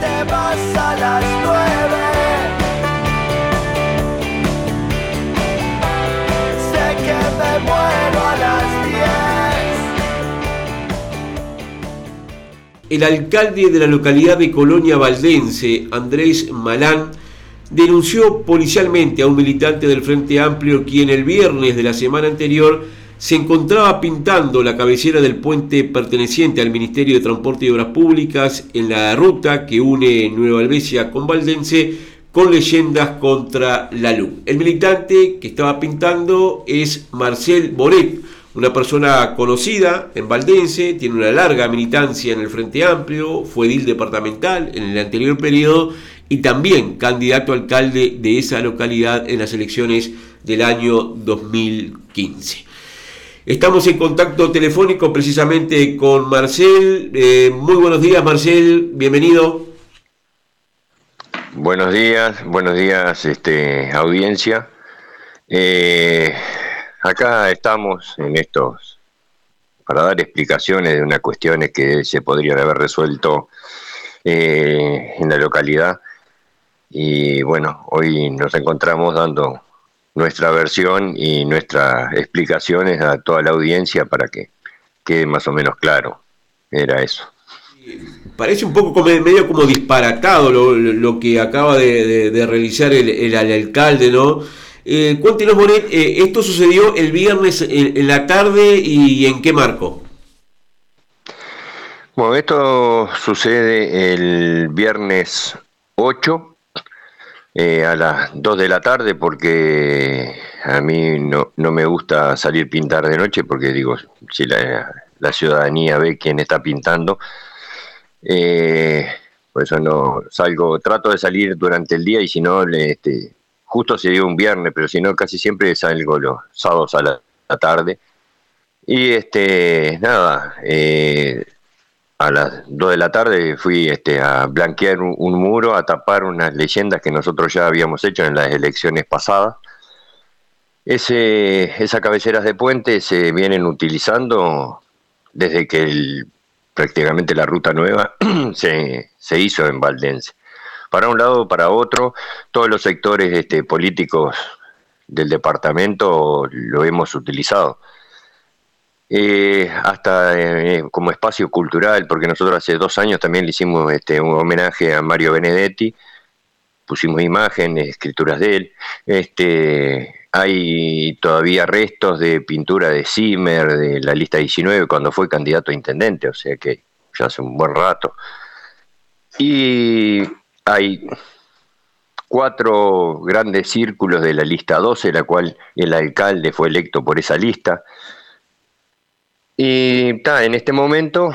te las. El alcalde de la localidad de Colonia Valdense, Andrés Malán, denunció policialmente a un militante del Frente Amplio quien el viernes de la semana anterior se encontraba pintando la cabecera del puente perteneciente al Ministerio de Transporte y Obras Públicas en la ruta que une Nueva Albesia con Valdense con leyendas contra la luz. El militante que estaba pintando es Marcel Boret, una persona conocida en Valdense, tiene una larga militancia en el Frente Amplio, fue edil departamental en el anterior periodo y también candidato a alcalde de esa localidad en las elecciones del año 2015. Estamos en contacto telefónico precisamente con Marcel. Eh, muy buenos días, Marcel. Bienvenido. Buenos días, buenos días, este, audiencia. Eh, acá estamos en estos para dar explicaciones de unas cuestiones que se podrían haber resuelto eh, en la localidad. Y bueno, hoy nos encontramos dando nuestra versión y nuestras explicaciones a toda la audiencia para que quede más o menos claro. Era eso. Parece un poco como, medio como disparatado lo, que acaba de, realizar el, alcalde, ¿no? Eh, cuéntenos, Monet, eh, esto sucedió el viernes en, la tarde y en qué marco? Bueno, esto sucede el viernes 8 eh, a las 2 de la tarde porque a mí no, no, me gusta salir pintar de noche porque digo, si la, ciudadanía ve quién está pintando, eh, por eso no salgo, trato de salir durante el día y si no, este, justo se dio un viernes, pero si no, casi siempre salgo los sábados a la, tarde. Y este, nada, eh, a las 2 de la tarde fui este, a blanquear un, muro, a tapar unas leyendas que nosotros ya habíamos hecho en las elecciones pasadas. Ese, esas cabeceras de puente se vienen utilizando desde que prácticamente la ruta nueva se, se, hizo en Valdense. Para un lado, para otro, todos los sectores este, políticos del departamento lo hemos utilizado eh, hasta eh, como espacio cultural, porque nosotros hace dos años también le hicimos este, un homenaje a Mario Benedetti, pusimos imágenes, escrituras de él, este, hay todavía restos de pintura de Zimmer, de la lista 19, cuando fue candidato a intendente, o sea que ya hace un buen rato. Y hay cuatro grandes círculos de la lista 12, la cual el alcalde fue electo por esa lista. Y en este momento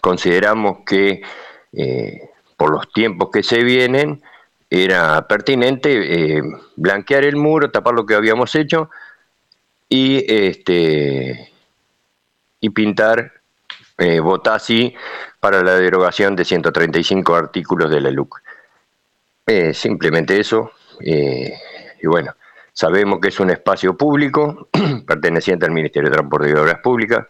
consideramos que eh, por los tiempos que se vienen era pertinente eh, blanquear el muro, tapar lo que habíamos hecho y este y pintar eh, para la derogación de 135 artículos de la LUC. Eh, simplemente eso. y bueno, sabemos que es un espacio público perteneciente al Ministerio de Transporte y Obras Públicas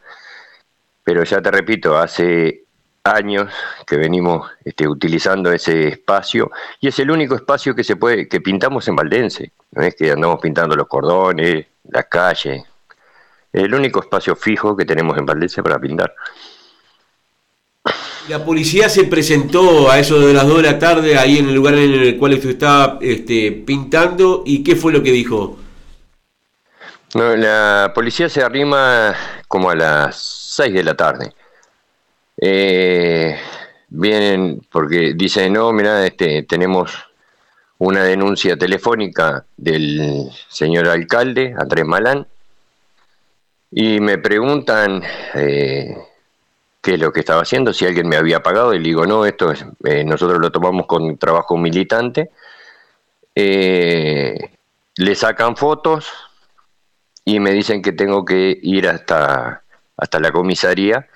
pero ya te repito, hace años que venimos este, utilizando ese espacio y es el único espacio que se puede que pintamos en Valdense, no es que andamos pintando los cordones, las calles, es el único espacio fijo que tenemos en Valdense para pintar. La policía se presentó a eso de las 2 de la tarde ahí en el lugar en el cual usted estaba este, pintando y qué fue lo que dijo. No, la policía se arrima como a las 6 de la tarde. Eh, vienen porque dicen, no, mira, este, tenemos una denuncia telefónica del señor alcalde, Andrés Malán, y me preguntan eh, qué es lo que estaba haciendo, si alguien me había pagado, y le digo, no, esto es, eh, nosotros lo tomamos con trabajo militante. le sacan fotos y me dicen que tengo que ir hasta hasta la comisaría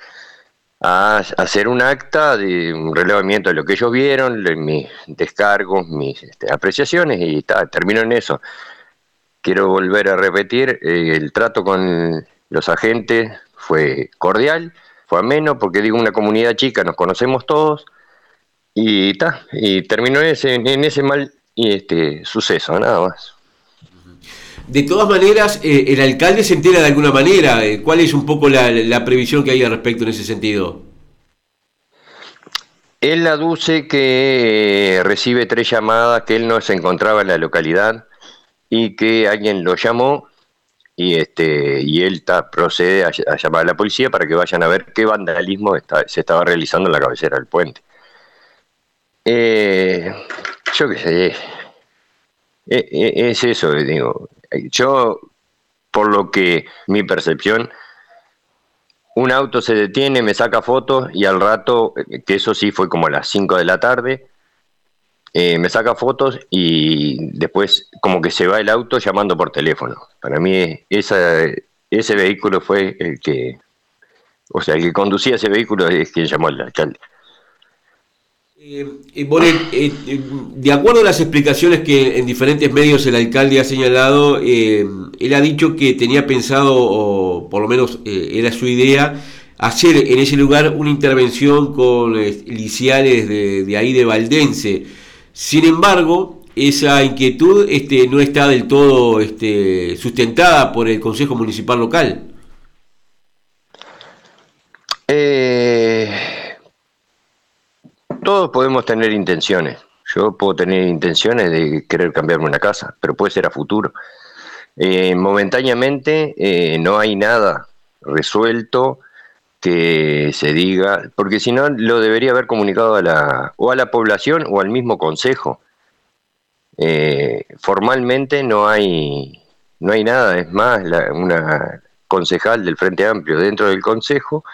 a hacer un acta de un relevamiento de lo que ellos vieron, mis descargos, mis este, apreciaciones y termino en eso. Quiero volver a repetir, eh, el trato con los agentes fue cordial, fue ameno, porque digo, una comunidad chica, nos conocemos todos, Y, ta, y terminó ese, en ese mal este, suceso, nada más. De todas maneras, eh, el alcalde se entera de alguna manera. Eh, ¿Cuál es un poco la, previsión que hay al respecto en ese sentido? Él aduce que recibe tres llamadas, que él no se encontraba en la localidad y que alguien lo llamó y este y él procede a, llamar a la policía para que vayan a ver qué vandalismo se estaba realizando en la cabecera del puente. Eh, yo qué sé, eh, eh, es eso, digo. Yo, por lo que mi percepción, un auto se detiene, me saca fotos y al rato, que eso sí fue como a las 5 de la tarde, eh, me saca fotos y después como que se va el auto llamando por teléfono. Para mí esa, ese vehículo fue el que, o sea, el que conducía ese vehículo es quien llamó al alcalde. Eh, eh, de acuerdo a las explicaciones que en diferentes medios el alcalde ha señalado, él ha dicho que tenía pensado, o por lo menos era su idea, hacer en ese lugar una intervención con liciales de, de ahí de Valdense. Sin embargo, esa inquietud este, no está del todo este, sustentada por el Consejo Municipal local. Eh, todos podemos tener intenciones. Yo puedo tener intenciones de querer cambiarme una casa, pero puede ser a futuro. Eh, momentáneamente eh, no hay nada resuelto que se diga, porque si no lo debería haber comunicado a la, o a la población o al mismo consejo. Eh, formalmente no hay, no hay nada, es más, una concejal del Frente Amplio dentro del consejo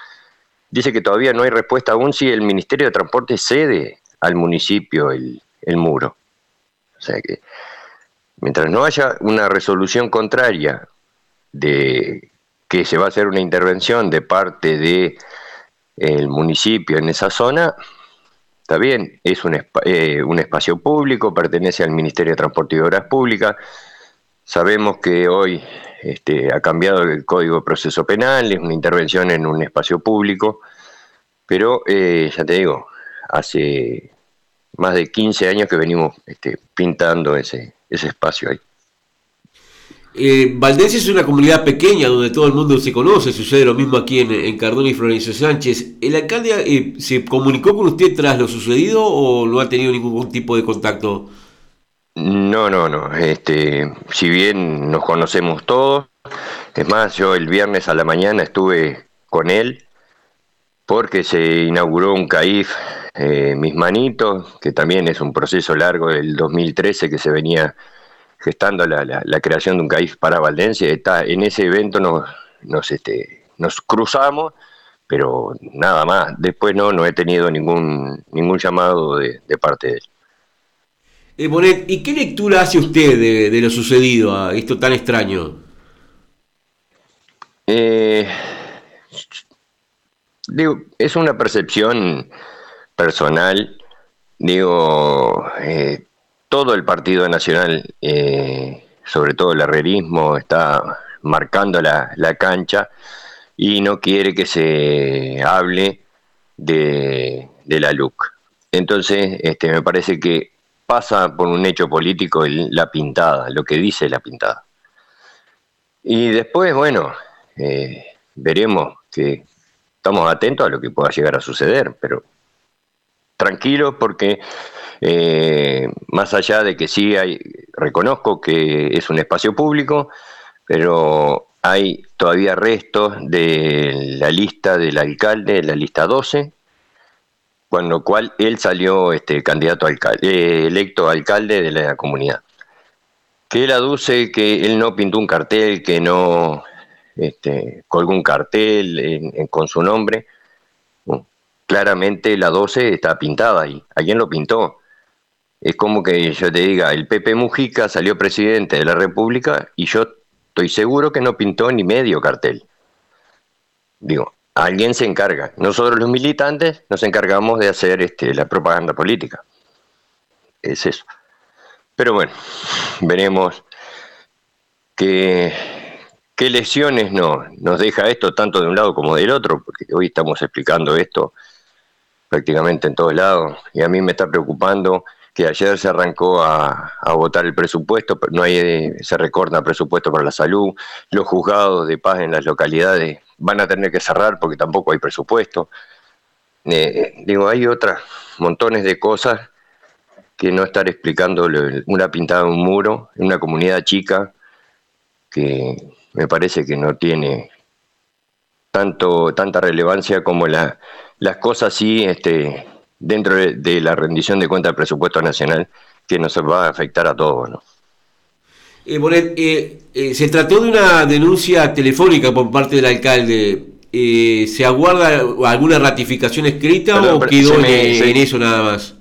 dice que todavía no hay respuesta aún si el Ministerio de Transporte cede al municipio el, el muro. O sea que mientras no haya una resolución contraria de que se va a hacer una intervención de parte de el municipio en esa zona, está bien, es un, eh, un espacio público, pertenece al Ministerio de Transporte y Obras Públicas, sabemos que hoy este, ha cambiado el Código de Proceso Penal, es una intervención en un espacio público, pero eh, ya te digo, hace más de 15 años que venimos este, pintando ese, ese espacio ahí. Eh, Valdense es una comunidad pequeña donde todo el mundo se conoce, sucede lo mismo aquí en, en Cardona y Florencio Sánchez. ¿El alcalde eh, se comunicó con usted tras lo sucedido o no ha tenido ningún tipo de contacto? No, no, no. Este, si bien nos conocemos todos, es más, yo el viernes a la mañana estuve con él porque se inauguró un CAIF eh, Mis Manitos, que también es un proceso largo del 2013 que se venía gestando la, la, creación de un CAIF para Valdencia. Está, en ese evento nos, nos, este, nos cruzamos, pero nada más. Después no, no he tenido ningún, ningún llamado de, parte de él. Eh, Bonet, ¿y qué lectura hace usted de, lo sucedido, a esto tan extraño? Eh, digo, es una percepción personal. Digo, eh, todo el Partido Nacional, sobre todo el herrerismo, está marcando la, cancha y no quiere que se hable de, la LUC. Entonces, este, me parece que pasa por un hecho político la pintada, lo que dice la pintada. Y después, bueno, eh, veremos que estamos atentos a lo que pueda llegar a suceder, pero tranquilos porque eh, más allá de que sí hay, reconozco que es un espacio público, pero hay todavía restos de la lista del alcalde, la lista 12, con lo cual él salió este candidato alcalde, eh, electo alcalde de la comunidad. Que él aduce que él no pintó un cartel, que no este, colgó un cartel con su nombre. claramente la 12 está pintada ahí. ¿Alguien lo pintó? Es como que yo te diga, el Pepe Mujica salió presidente de la República y yo estoy seguro que no pintó ni medio cartel. Digo, alguien se encarga. Nosotros los militantes nos encargamos de hacer este, la propaganda política. Es eso. Pero bueno, veremos qué, qué lecciones no, nos deja esto tanto de un lado como del otro, porque hoy estamos explicando esto prácticamente en todos lados. Y a mí me está preocupando que ayer se arrancó a, votar el presupuesto, no hay, se recorta presupuesto para la salud, los juzgados de paz en las localidades van a tener que cerrar porque tampoco hay presupuesto. Eh, digo, hay otras montones de cosas que no estar explicando una pintada de un muro en una comunidad chica que me parece que no tiene tanto tanta relevancia como la, las cosas sí este, dentro de, la rendición de cuenta del presupuesto nacional que nos va a afectar a todos. ¿no? Eh, eh, eh, se trató de una denuncia telefónica por parte del alcalde. Eh, ¿Se aguarda alguna ratificación escrita o quedó en, eso nada más?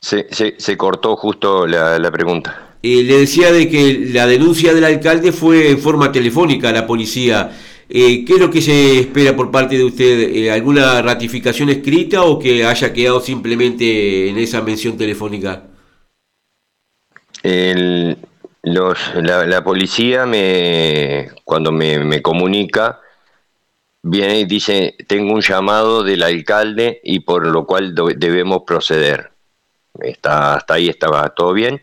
Se, se, cortó justo la, pregunta. le decía de que la denuncia del alcalde fue en forma telefónica a la policía. ¿Qué es lo que se espera por parte de usted? ¿Alguna ratificación escrita o que haya quedado simplemente en esa mención telefónica? Los, la, policía me, cuando me, me comunica, viene y dice, tengo un llamado del alcalde y por lo cual debemos proceder. Está, hasta ahí estaba todo bien.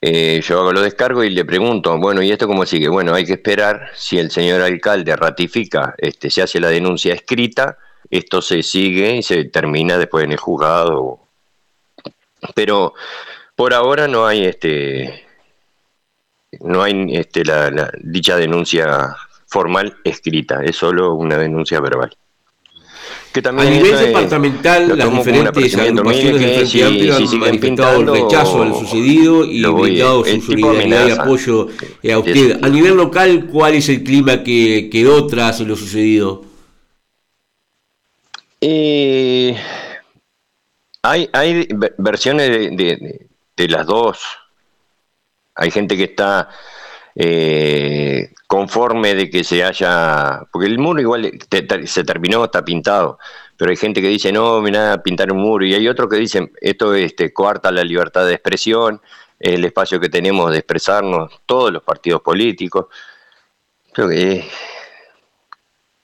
Eh, yo hago lo descargo y le pregunto, bueno, ¿y esto cómo sigue? Bueno, hay que esperar si el señor alcalde ratifica, este, se hace la denuncia escrita, esto se sigue y se termina después en el juzgado. Pero por ahora no hay este no hay este, la dicha denuncia formal escrita, es solo una denuncia verbal. Que también a nivel departamental, las diferentes agrupaciones del Frente Amplio han manifestado el rechazo al sucedido y brindado su solidaridad y apoyo eh, a usted. A nivel local, ¿cuál es el clima que quedó tras lo sucedido? Eh, hay, hay versiones de, de, las dos. Hay gente que está eh, conforme de que se haya, porque el muro igual se terminó, está pintado, pero hay gente que dice, no, mira, pintar un muro, y hay otros que dicen, esto este, coarta la libertad de expresión, el espacio que tenemos de expresarnos, todos los partidos políticos. Creo que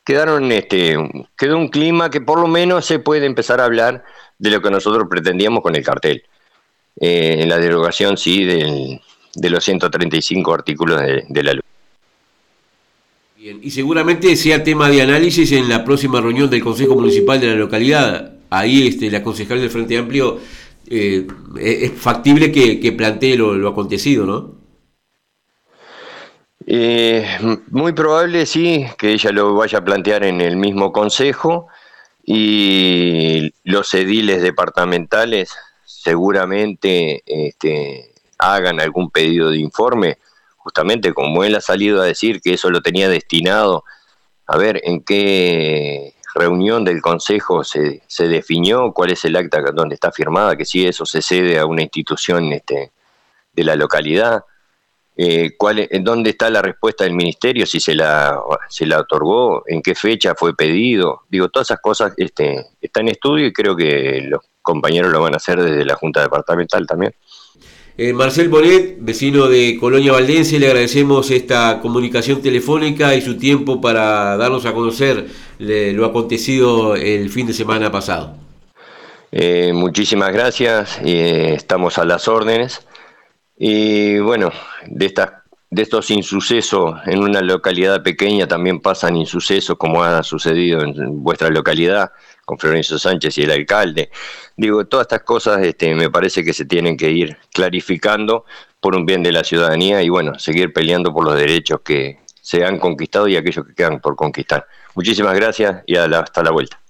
quedaron, este, quedó un clima que por lo menos se puede empezar a hablar de lo que nosotros pretendíamos con el cartel. Eh, en la derogación, sí, del, de los 135 artículos de, la ley. Bien, y seguramente sea tema de análisis en la próxima reunión del Consejo Municipal de la localidad. Ahí este, la concejal del Frente Amplio eh, es factible que, plantee lo, acontecido, ¿no? Eh, muy probable, sí, que ella lo vaya a plantear en el mismo consejo y los ediles departamentales seguramente este, hagan algún pedido de informe, justamente como él ha salido a decir que eso lo tenía destinado, a ver en qué reunión del Consejo se, se definió, cuál es el acta donde está firmada, que si eso se cede a una institución este, de la localidad, eh, cuál, dónde está la respuesta del ministerio, si se la, se la otorgó, en qué fecha fue pedido. Digo, todas esas cosas este, están en estudio y creo que los compañeros lo van a hacer desde la Junta Departamental también. Eh, Marcel Bonet, vecino de Colonia Valdense, le agradecemos esta comunicación telefónica y su tiempo para darnos a conocer lo acontecido el fin de semana pasado. Eh, muchísimas gracias, eh, estamos a las órdenes. Y bueno, de, estas, de estos insucesos en una localidad pequeña también pasan insucesos como ha sucedido en vuestra localidad con Florencio Sánchez y el alcalde. Digo, todas estas cosas este, me parece que se tienen que ir clarificando por un bien de la ciudadanía y bueno, seguir peleando por los derechos que se han conquistado y aquellos que quedan por conquistar. Muchísimas gracias y hasta la vuelta.